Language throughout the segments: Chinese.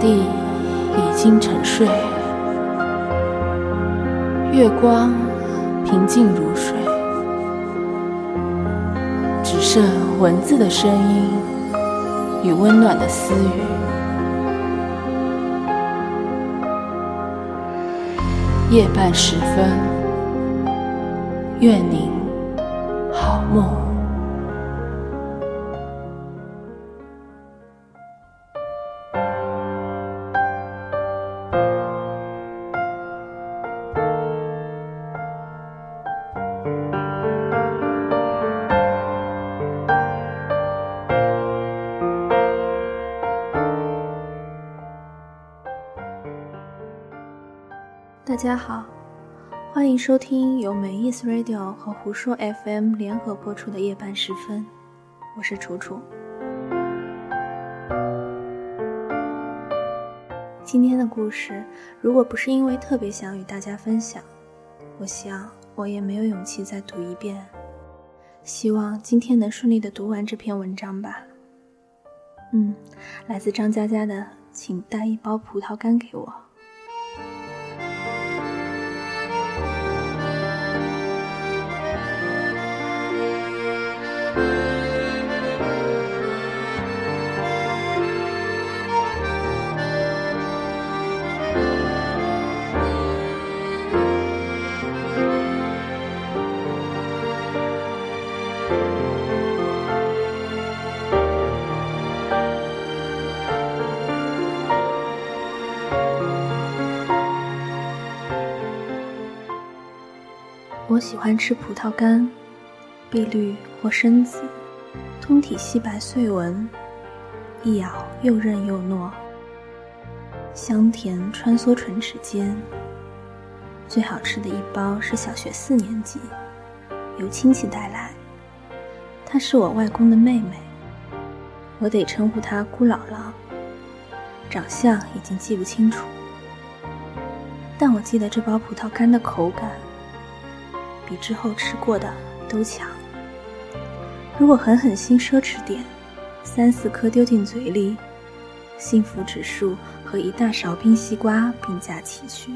地已经沉睡，月光平静如水，只剩文字的声音与温暖的私语。夜半时分，愿您好梦。大家好，欢迎收听由美意思 Radio 和胡说 FM 联合播出的夜半时分，我是楚楚。今天的故事，如果不是因为特别想与大家分享，我想我也没有勇气再读一遍。希望今天能顺利的读完这篇文章吧。嗯，来自张佳佳的，请带一包葡萄干给我。我喜欢吃葡萄干，碧绿或深紫，通体细白碎纹，一咬又韧又糯，香甜穿梭唇齿间。最好吃的一包是小学四年级，由亲戚带来，她是我外公的妹妹，我得称呼她姑姥姥。长相已经记不清楚，但我记得这包葡萄干的口感。比之后吃过的都强。如果狠狠心奢侈点，三四颗丢进嘴里，幸福指数和一大勺冰西瓜并驾齐驱。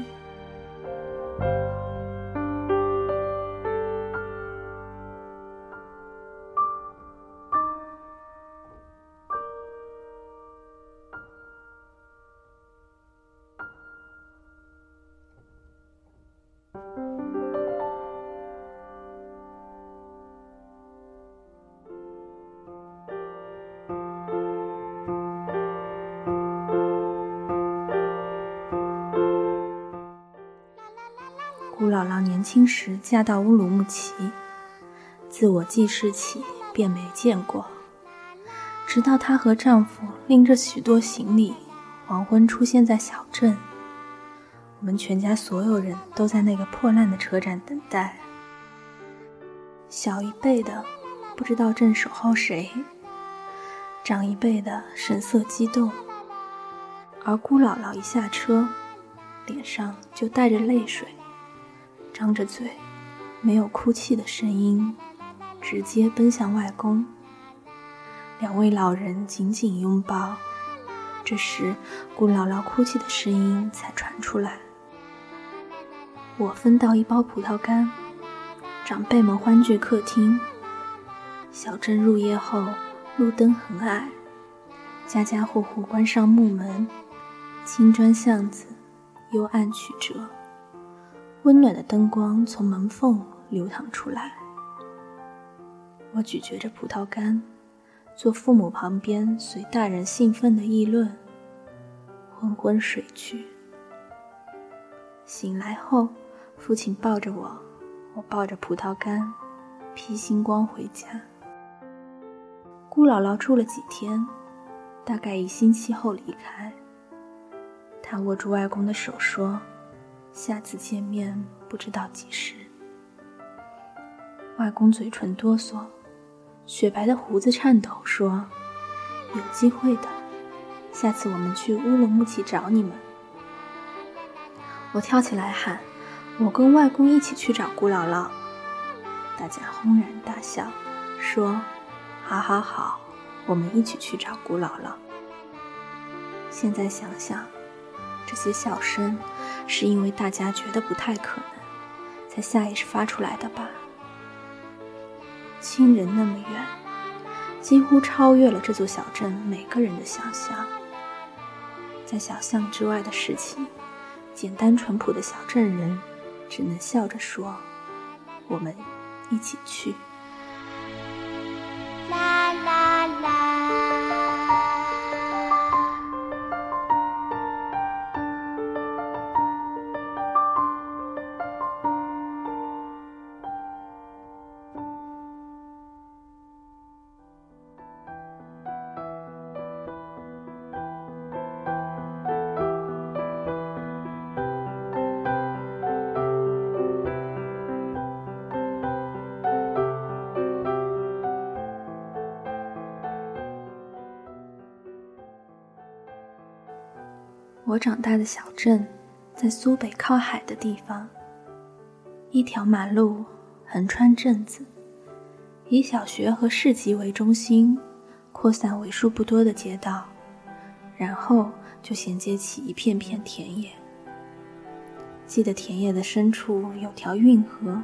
姥姥年轻时嫁到乌鲁木齐，自我记事起便没见过。直到她和丈夫拎着许多行李，黄昏出现在小镇，我们全家所有人都在那个破烂的车站等待。小一辈的不知道正守候谁，长一辈的神色激动，而姑姥姥一下车，脸上就带着泪水。张着嘴，没有哭泣的声音，直接奔向外公。两位老人紧紧拥抱。这时，姑姥姥哭泣的声音才传出来。我分到一包葡萄干，长辈们欢聚客厅。小镇入夜后，路灯很矮，家家户户关上木门，青砖巷子幽暗曲折。温暖的灯光从门缝流淌出来，我咀嚼着葡萄干，坐父母旁边，随大人兴奋的议论。昏昏睡去，醒来后，父亲抱着我，我抱着葡萄干，披星光回家。姑姥姥住了几天，大概一星期后离开。她握住外公的手说。下次见面不知道几时。外公嘴唇哆嗦，雪白的胡子颤抖，说：“有机会的，下次我们去乌鲁木齐找你们。”我跳起来喊：“我跟外公一起去找姑姥姥！”大家轰然大笑，说：“好好好，我们一起去找姑姥姥。”现在想想，这些笑声是因为大家觉得不太可能，才下意识发出来的吧？亲人那么远，几乎超越了这座小镇每个人的想象。在想象之外的事情，简单淳朴的小镇人只能笑着说：“我们一起去。”我长大的小镇，在苏北靠海的地方。一条马路横穿镇子，以小学和市集为中心，扩散为数不多的街道，然后就衔接起一片片田野。记得田野的深处有条运河，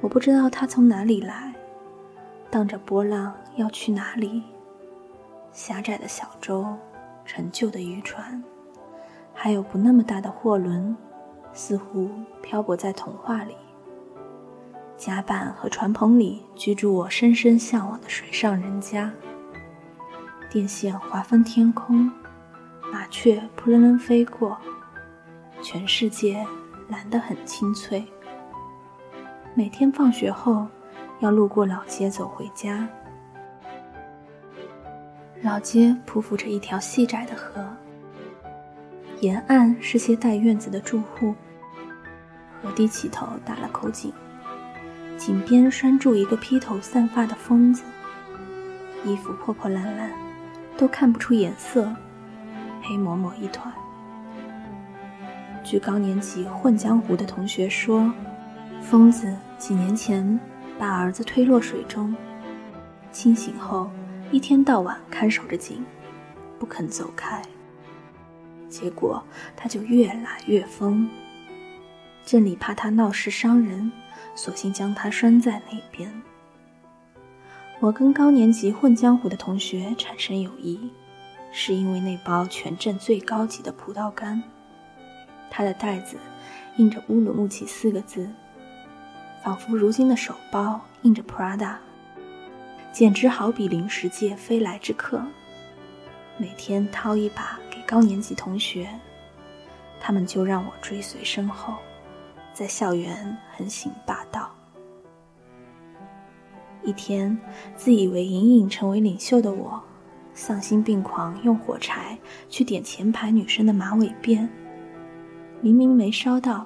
我不知道它从哪里来，荡着波浪要去哪里。狭窄的小舟，陈旧的渔船。还有不那么大的货轮，似乎漂泊在童话里。甲板和船棚里居住我深深向往的水上人家。电线划分天空，麻雀扑棱棱飞过，全世界蓝得很清脆。每天放学后，要路过老街走回家。老街匍匐着一条细窄的河。沿岸是些带院子的住户。河堤起头打了口井，井边拴住一个披头散发的疯子，衣服破破烂烂，都看不出颜色，黑抹抹一团。据高年级混江湖的同学说，疯子几年前把儿子推落水中，清醒后一天到晚看守着井，不肯走开。结果他就越来越疯。镇里怕他闹事伤人，索性将他拴在那边。我跟高年级混江湖的同学产生友谊，是因为那包全镇最高级的葡萄干。它的袋子印着乌鲁木齐四个字，仿佛如今的手包印着 Prada，简直好比零食界飞来之客。每天掏一把。高年级同学，他们就让我追随身后，在校园横行霸道。一天，自以为隐隐成为领袖的我，丧心病狂用火柴去点前排女生的马尾辫，明明没烧到，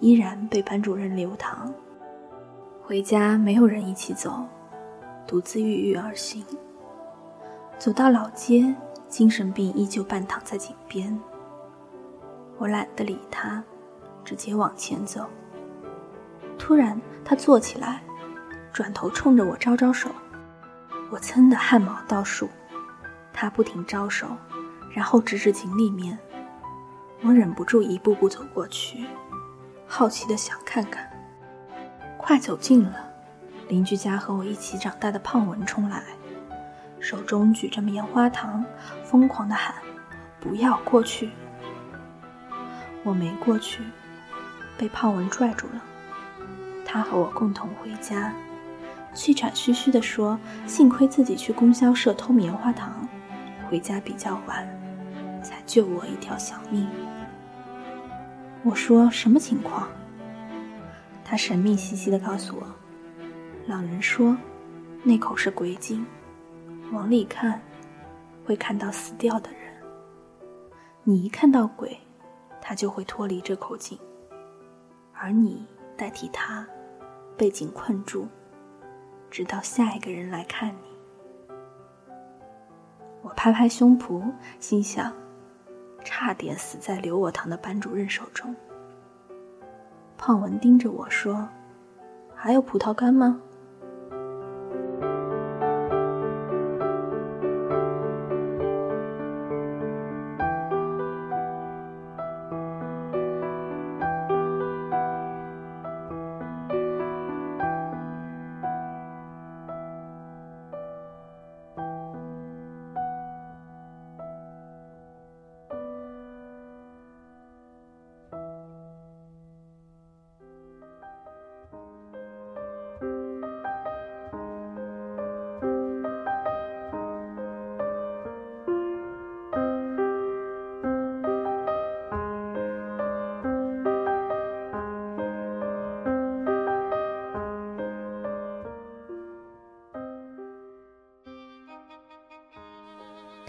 依然被班主任留堂。回家没有人一起走，独自郁郁而行。走到老街。精神病依旧半躺在井边，我懒得理他，直接往前走。突然，他坐起来，转头冲着我招招手，我噌的汗毛倒竖。他不停招手，然后指指井里面。我忍不住一步步走过去，好奇的想看看。快走近了，邻居家和我一起长大的胖文冲来。手中举着棉花糖，疯狂地喊：“不要过去！”我没过去，被胖文拽住了。他和我共同回家，气喘吁吁地说：“幸亏自己去供销社偷棉花糖，回家比较晚，才救我一条小命。”我说：“什么情况？”他神秘兮兮地告诉我：“老人说，那口是鬼井。”往里看，会看到死掉的人。你一看到鬼，他就会脱离这口井，而你代替他被井困住，直到下一个人来看你。我拍拍胸脯，心想：差点死在留我堂的班主任手中。胖文盯着我说：“还有葡萄干吗？”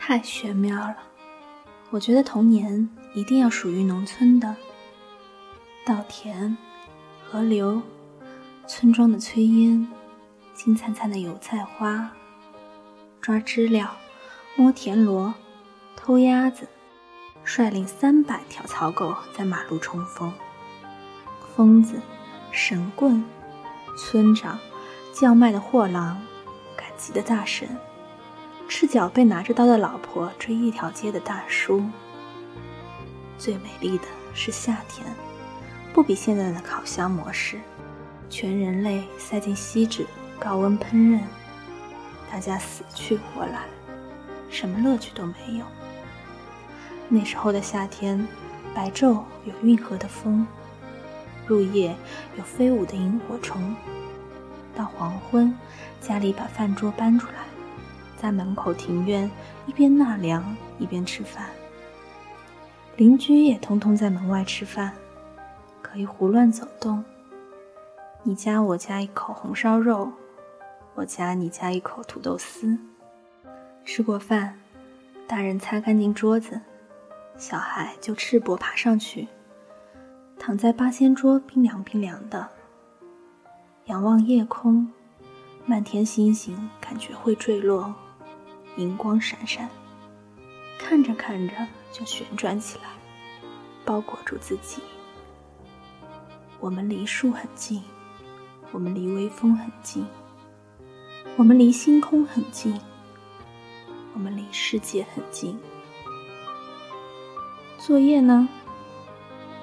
太玄妙了。我觉得童年一定要属于农村的，稻田、河流、村庄的炊烟、金灿灿的油菜花、抓知了、摸田螺、偷鸭子，率领三百条草狗在马路冲锋，疯子、神棍、村长、叫卖的货郎、赶集的大神。赤脚被拿着刀的老婆追一条街的大叔。最美丽的是夏天，不比现在的烤箱模式，全人类塞进锡纸，高温烹饪，大家死去活来，什么乐趣都没有。那时候的夏天，白昼有运河的风，入夜有飞舞的萤火虫，到黄昏，家里把饭桌搬出来。在门口庭院，一边纳凉一边吃饭。邻居也通通在门外吃饭，可以胡乱走动。你夹我夹一口红烧肉，我夹你夹一口土豆丝。吃过饭，大人擦干净桌子，小孩就赤膊爬上去，躺在八仙桌，冰凉冰凉的，仰望夜空，漫天星星感觉会坠落。银光闪闪，看着看着就旋转起来，包裹住自己。我们离树很近，我们离微风很近，我们离星空很近，我们离世界很近。作业呢？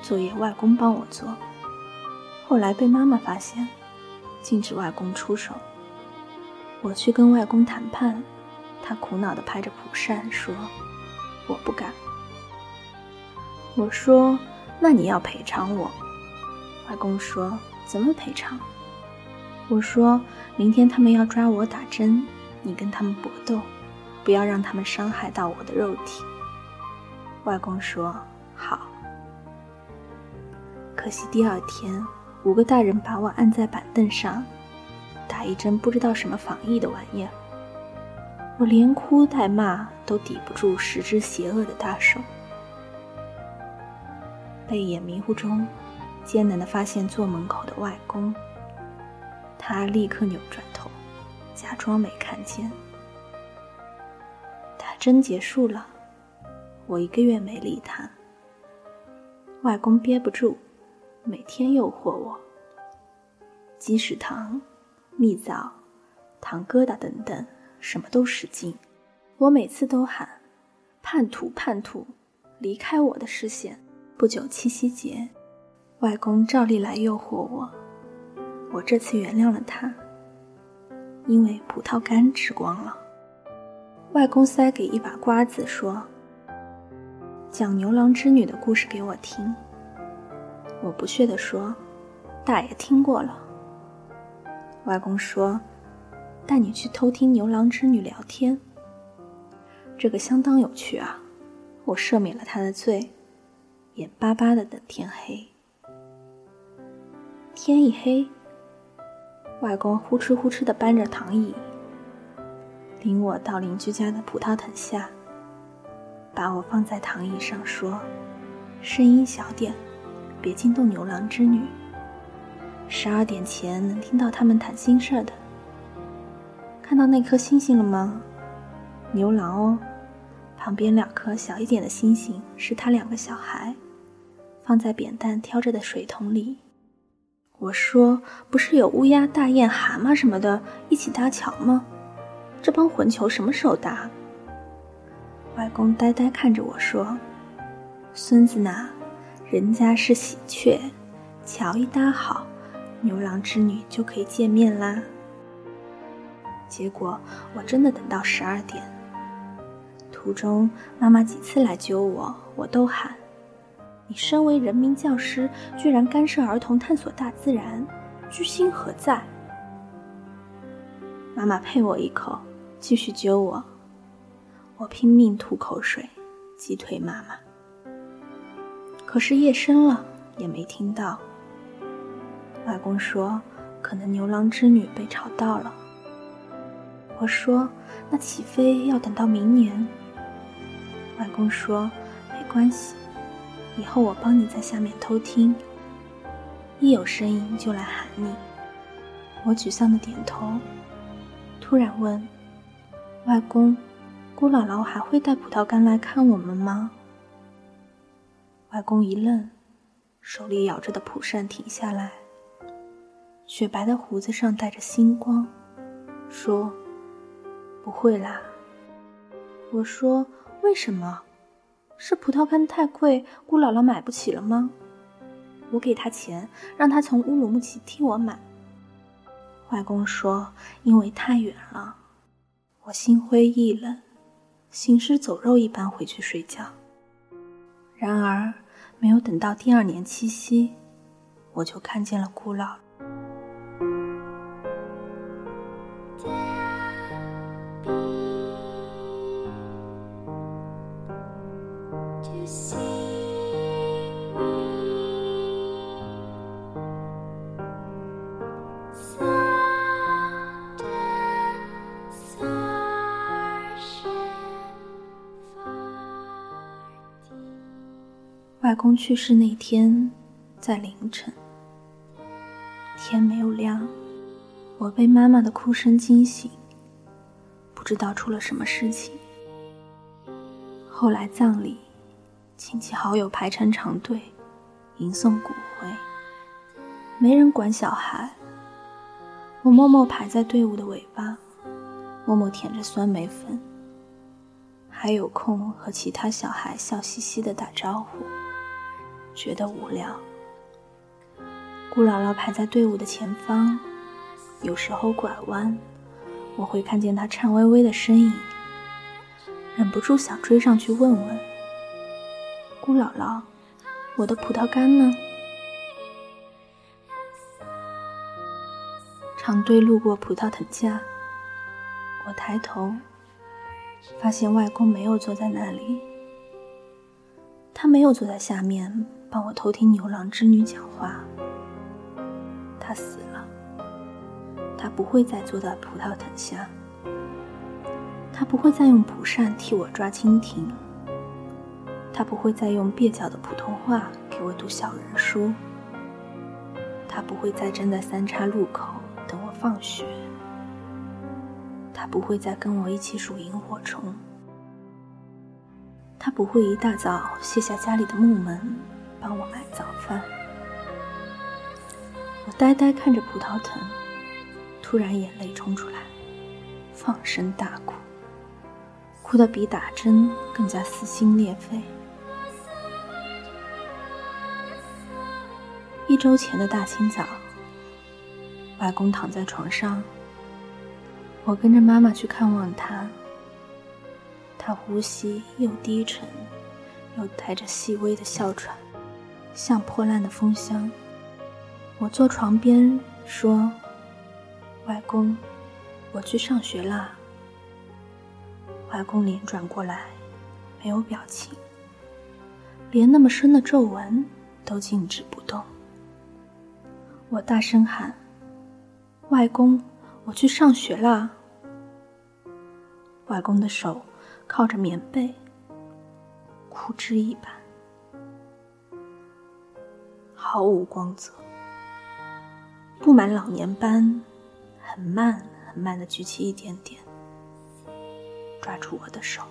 作业外公帮我做，后来被妈妈发现，禁止外公出手。我去跟外公谈判。他苦恼地拍着蒲扇说：“我不敢。”我说：“那你要赔偿我。”外公说：“怎么赔偿？”我说：“明天他们要抓我打针，你跟他们搏斗，不要让他们伤害到我的肉体。”外公说：“好。”可惜第二天，五个大人把我按在板凳上，打一针不知道什么防疫的玩意儿。我连哭带骂都抵不住十只邪恶的大手。背眼迷糊中，艰难的发现坐门口的外公。他立刻扭转头，假装没看见。打针结束了，我一个月没理他。外公憋不住，每天诱惑我：鸡屎糖、蜜枣、糖疙瘩等等。什么都使劲，我每次都喊“叛徒，叛徒，离开我的视线”。不久七夕节，外公照例来诱惑我，我这次原谅了他，因为葡萄干吃光了。外公塞给一把瓜子，说：“讲牛郎织女的故事给我听。”我不屑地说：“大爷听过了。”外公说。带你去偷听牛郎织女聊天，这个相当有趣啊！我赦免了他的罪，眼巴巴的等天黑。天一黑，外公呼哧呼哧的搬着躺椅，领我到邻居家的葡萄藤下，把我放在躺椅上，说：“声音小点，别惊动牛郎织女。十二点前能听到他们谈心事的。”看到那颗星星了吗？牛郎哦，旁边两颗小一点的星星是他两个小孩，放在扁担挑着的水桶里。我说，不是有乌鸦、大雁、蛤蟆什么的一起搭桥吗？这帮混球什么时候搭？外公呆呆看着我说：“孙子呐，人家是喜鹊，桥一搭好，牛郎织女就可以见面啦。”结果我真的等到十二点，途中妈妈几次来揪我，我都喊：“你身为人民教师，居然干涉儿童探索大自然，居心何在？”妈妈呸我一口，继续揪我，我拼命吐口水，击退妈妈。可是夜深了，也没听到。外公说，可能牛郎织女被吵到了。我说：“那起飞要等到明年，外公说：“没关系，以后我帮你在下面偷听，一有声音就来喊你。”我沮丧的点头，突然问：“外公，姑姥姥还会带葡萄干来看我们吗？”外公一愣，手里咬着的蒲扇停下来，雪白的胡子上带着星光，说：“不会啦。”我说：“为什么？是葡萄干太贵，姑姥姥买不起了吗？”我给他钱，让他从乌鲁木齐替我买。外公说：“因为太远了。”我心灰意冷，行尸走肉一般回去睡觉。然而。没有等到第二年七夕，我就看见了姑姥。外公去世那天，在凌晨，天没有亮，我被妈妈的哭声惊醒，不知道出了什么事情。后来葬礼，亲戚好友排成长队，迎送骨灰，没人管小孩，我默默排在队伍的尾巴，默默舔着酸梅粉，还有空和其他小孩笑嘻嘻的打招呼。觉得无聊。姑姥姥排在队伍的前方，有时候拐弯，我会看见她颤巍巍的身影，忍不住想追上去问问：“姑姥姥，我的葡萄干呢？”长队路过葡萄藤架，我抬头，发现外公没有坐在那里，他没有坐在下面。帮我偷听牛郎织女讲话。他死了，他不会再坐在葡萄藤下，他不会再用蒲扇替我抓蜻蜓，他不会再用蹩脚的普通话给我读小人书，他不会再站在三岔路口等我放学，他不会再跟我一起数萤火虫，他不会一大早卸下家里的木门。帮我买早饭。我呆呆看着葡萄藤，突然眼泪冲出来，放声大哭，哭得比打针更加撕心裂肺。一周前的大清早，外公躺在床上，我跟着妈妈去看望他。他呼吸又低沉，又带着细微的哮喘。像破烂的风箱。我坐床边说：“外公，我去上学啦。”外公脸转过来，没有表情，连那么深的皱纹都静止不动。我大声喊：“外公，我去上学啦！”外公的手靠着棉被，枯枝一般。毫无光泽，布满老年斑，很慢很慢的举起一点点，抓住我的手。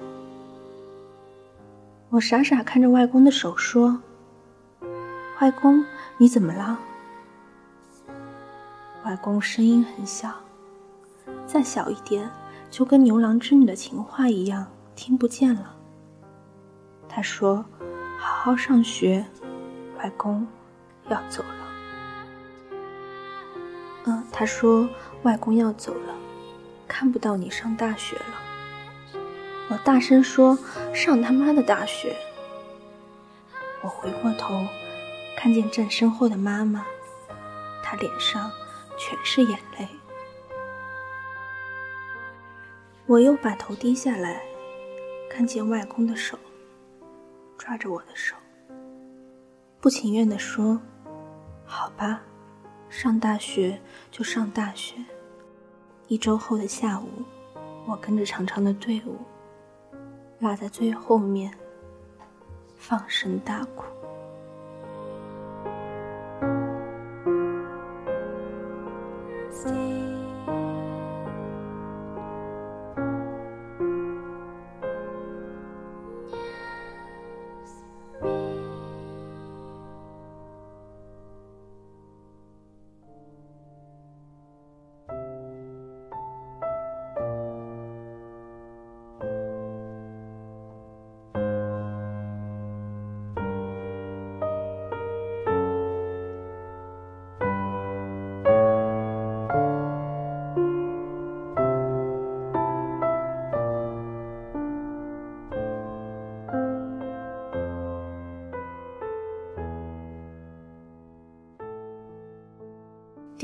我傻傻看着外公的手，说：“外公，你怎么了？”外公声音很小，再小一点就跟牛郎织女的情话一样，听不见了。他说：“好好上学，外公。”要走了，嗯，他说外公要走了，看不到你上大学了。我大声说：“上他妈的大学！”我回过头，看见站身后的妈妈，她脸上全是眼泪。我又把头低下来，看见外公的手抓着我的手，不情愿地说。好吧，上大学就上大学。一周后的下午，我跟着长长的队伍，落在最后面，放声大哭。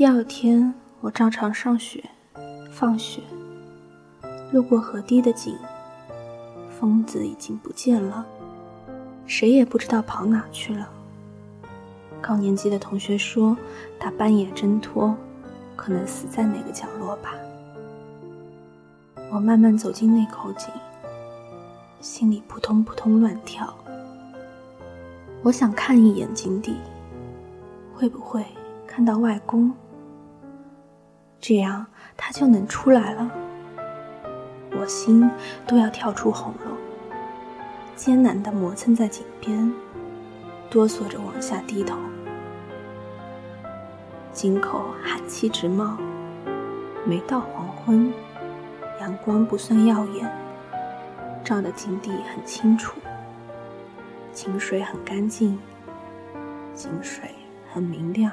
第二天，我照常上学、放学。路过河堤的井，疯子已经不见了，谁也不知道跑哪去了。高年级的同学说，他半夜挣脱，可能死在哪个角落吧。我慢慢走进那口井，心里扑通扑通乱跳。我想看一眼井底，会不会看到外公？这样他就能出来了，我心都要跳出喉咙，艰难地磨蹭在井边，哆嗦着往下低头。井口寒气直冒，没到黄昏，阳光不算耀眼，照得井底很清楚，井水很干净，井水很明亮。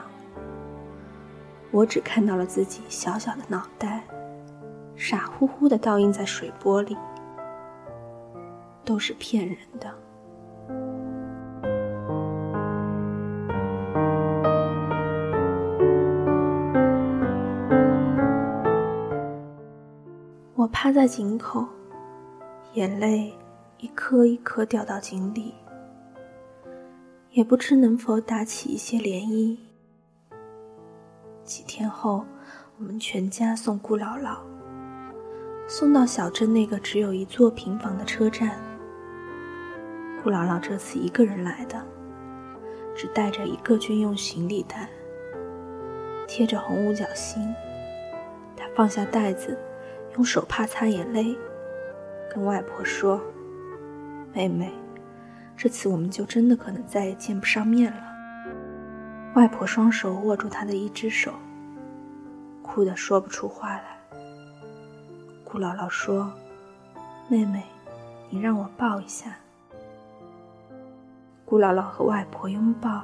我只看到了自己小小的脑袋，傻乎乎的倒映在水波里，都是骗人的。我趴在井口，眼泪一颗一颗掉到井里，也不知能否打起一些涟漪。几天后，我们全家送顾姥姥，送到小镇那个只有一座平房的车站。顾姥姥这次一个人来的，只带着一个军用行李袋，贴着红五角星。她放下袋子，用手帕擦眼泪，跟外婆说：“妹妹，这次我们就真的可能再也见不上面了。”外婆双手握住她的一只手，哭得说不出话来。顾姥姥说：“妹妹，你让我抱一下。”顾姥姥和外婆拥抱，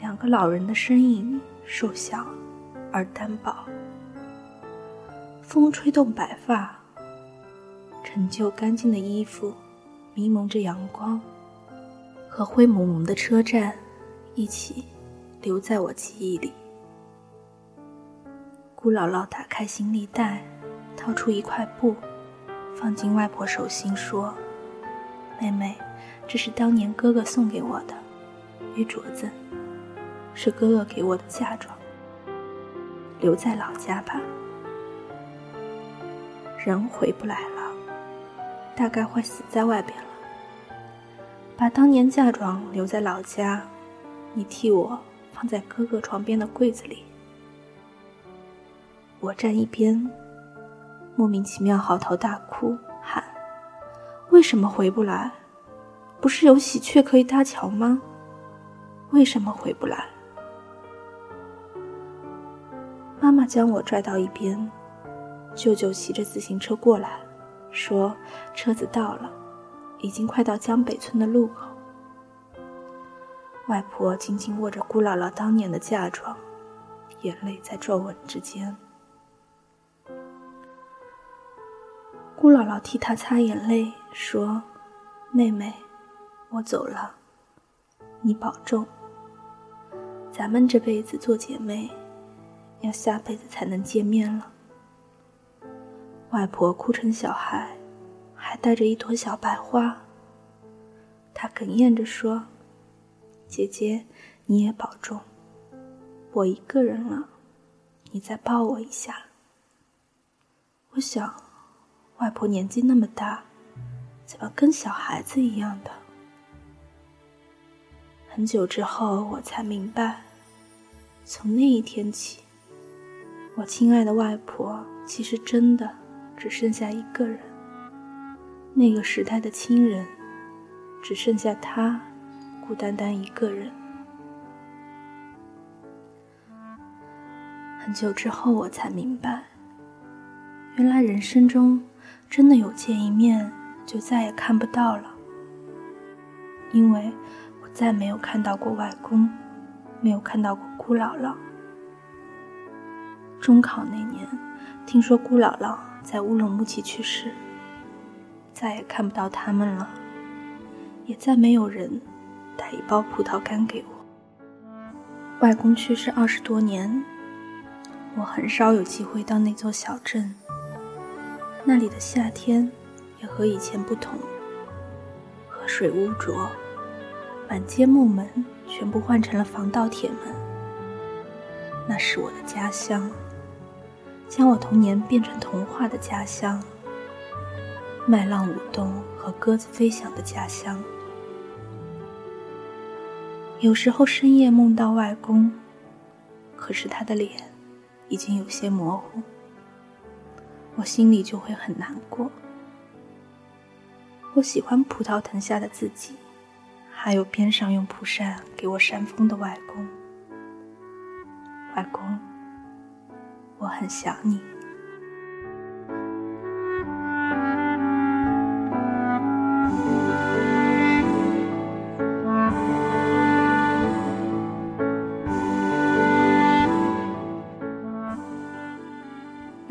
两个老人的身影瘦小而单薄。风吹动白发，陈旧干净的衣服迷蒙着阳光，和灰蒙蒙的车站一起。留在我记忆里。姑姥姥打开行李袋，掏出一块布，放进外婆手心，说：“妹妹，这是当年哥哥送给我的玉镯子，是哥哥给我的嫁妆。留在老家吧，人回不来了，大概会死在外边了。把当年嫁妆留在老家，你替我。”放在哥哥床边的柜子里。我站一边，莫名其妙嚎啕大哭，喊：“为什么回不来？不是有喜鹊可以搭桥吗？为什么回不来？”妈妈将我拽到一边，舅舅骑着自行车过来，说：“车子到了，已经快到江北村的路口。”外婆紧紧握着姑姥姥当年的嫁妆，眼泪在皱纹之间。姑姥姥替她擦眼泪，说：“妹妹，我走了，你保重。咱们这辈子做姐妹，要下辈子才能见面了。”外婆哭成小孩，还带着一朵小白花。她哽咽着说。姐姐，你也保重。我一个人了，你再抱我一下。我想，外婆年纪那么大，怎么跟小孩子一样的？很久之后，我才明白，从那一天起，我亲爱的外婆其实真的只剩下一个人。那个时代的亲人，只剩下她，孤单单一个人。很久之后，我才明白，原来人生中真的有见一面就再也看不到了，因为我再没有看到过外公，没有看到过姑姥姥。中考那年，听说姑姥姥在乌鲁木齐去世，再也看不到他们了，也再没有人带一包葡萄干给我。外公去世二十多年。我很少有机会到那座小镇，那里的夏天也和以前不同。河水污浊，满街木门全部换成了防盗铁门。那是我的家乡，将我童年变成童话的家乡，麦浪舞动和鸽子飞翔的家乡。有时候深夜梦到外公，可是他的脸。已经有些模糊，我心里就会很难过。我喜欢葡萄藤下的自己，还有边上用蒲扇给我扇风的外公。外公，我很想你。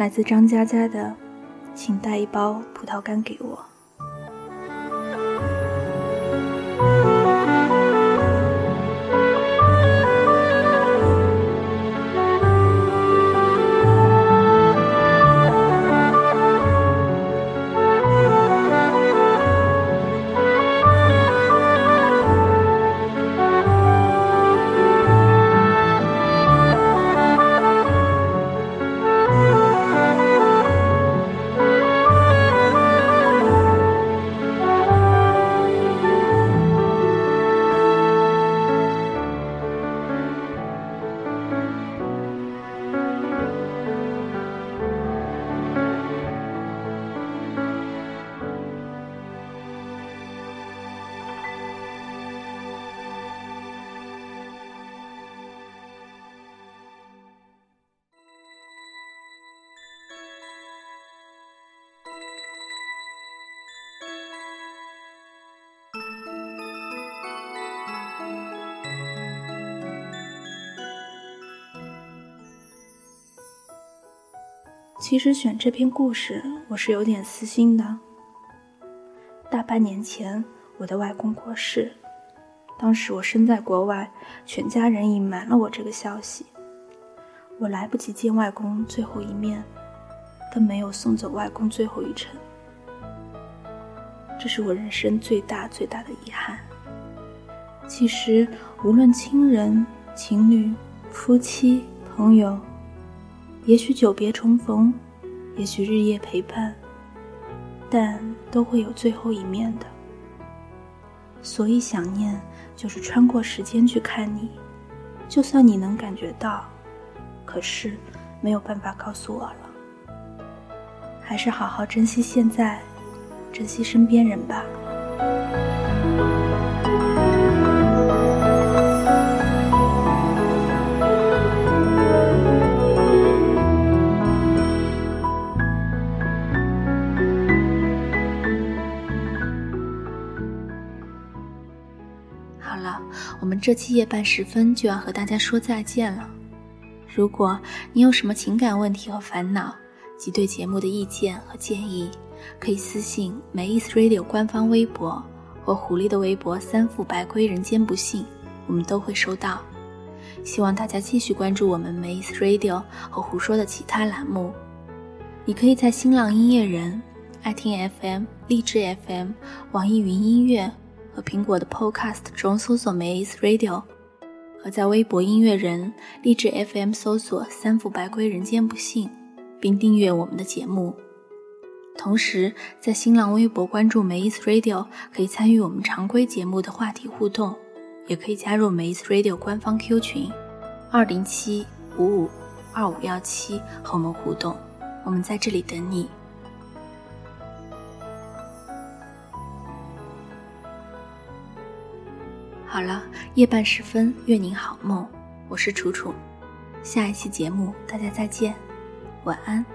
来自张佳佳的，请带一包葡萄干给我。其实选这篇故事，我是有点私心的。大半年前，我的外公过世，当时我身在国外，全家人隐瞒了我这个消息，我来不及见外公最后一面，更没有送走外公最后一程。这是我人生最大最大的遗憾。其实，无论亲人、情侣、夫妻、朋友。也许久别重逢，也许日夜陪伴，但都会有最后一面的。所以想念就是穿过时间去看你，就算你能感觉到，可是没有办法告诉我了。还是好好珍惜现在，珍惜身边人吧。我们这期夜半时分就要和大家说再见了。如果你有什么情感问题和烦恼，及对节目的意见和建议，可以私信梅意思 Radio 官方微博或狐狸的微博“三副白龟人间不幸”，我们都会收到。希望大家继续关注我们梅意思 Radio 和胡说的其他栏目。你可以在新浪音乐人、爱听 FM、荔枝 FM、网易云音乐。和苹果的 Podcast 中搜索 Maze Radio，和在微博音乐人、励志 FM 搜索“三副白龟人间不幸”，并订阅我们的节目。同时，在新浪微博关注梅伊斯 Radio，可以参与我们常规节目的话题互动，也可以加入梅伊斯 Radio 官方 Q 群二零七五五二五幺七和我们互动。我们在这里等你。好了，夜半时分，愿您好梦。我是楚楚，下一期节目大家再见，晚安。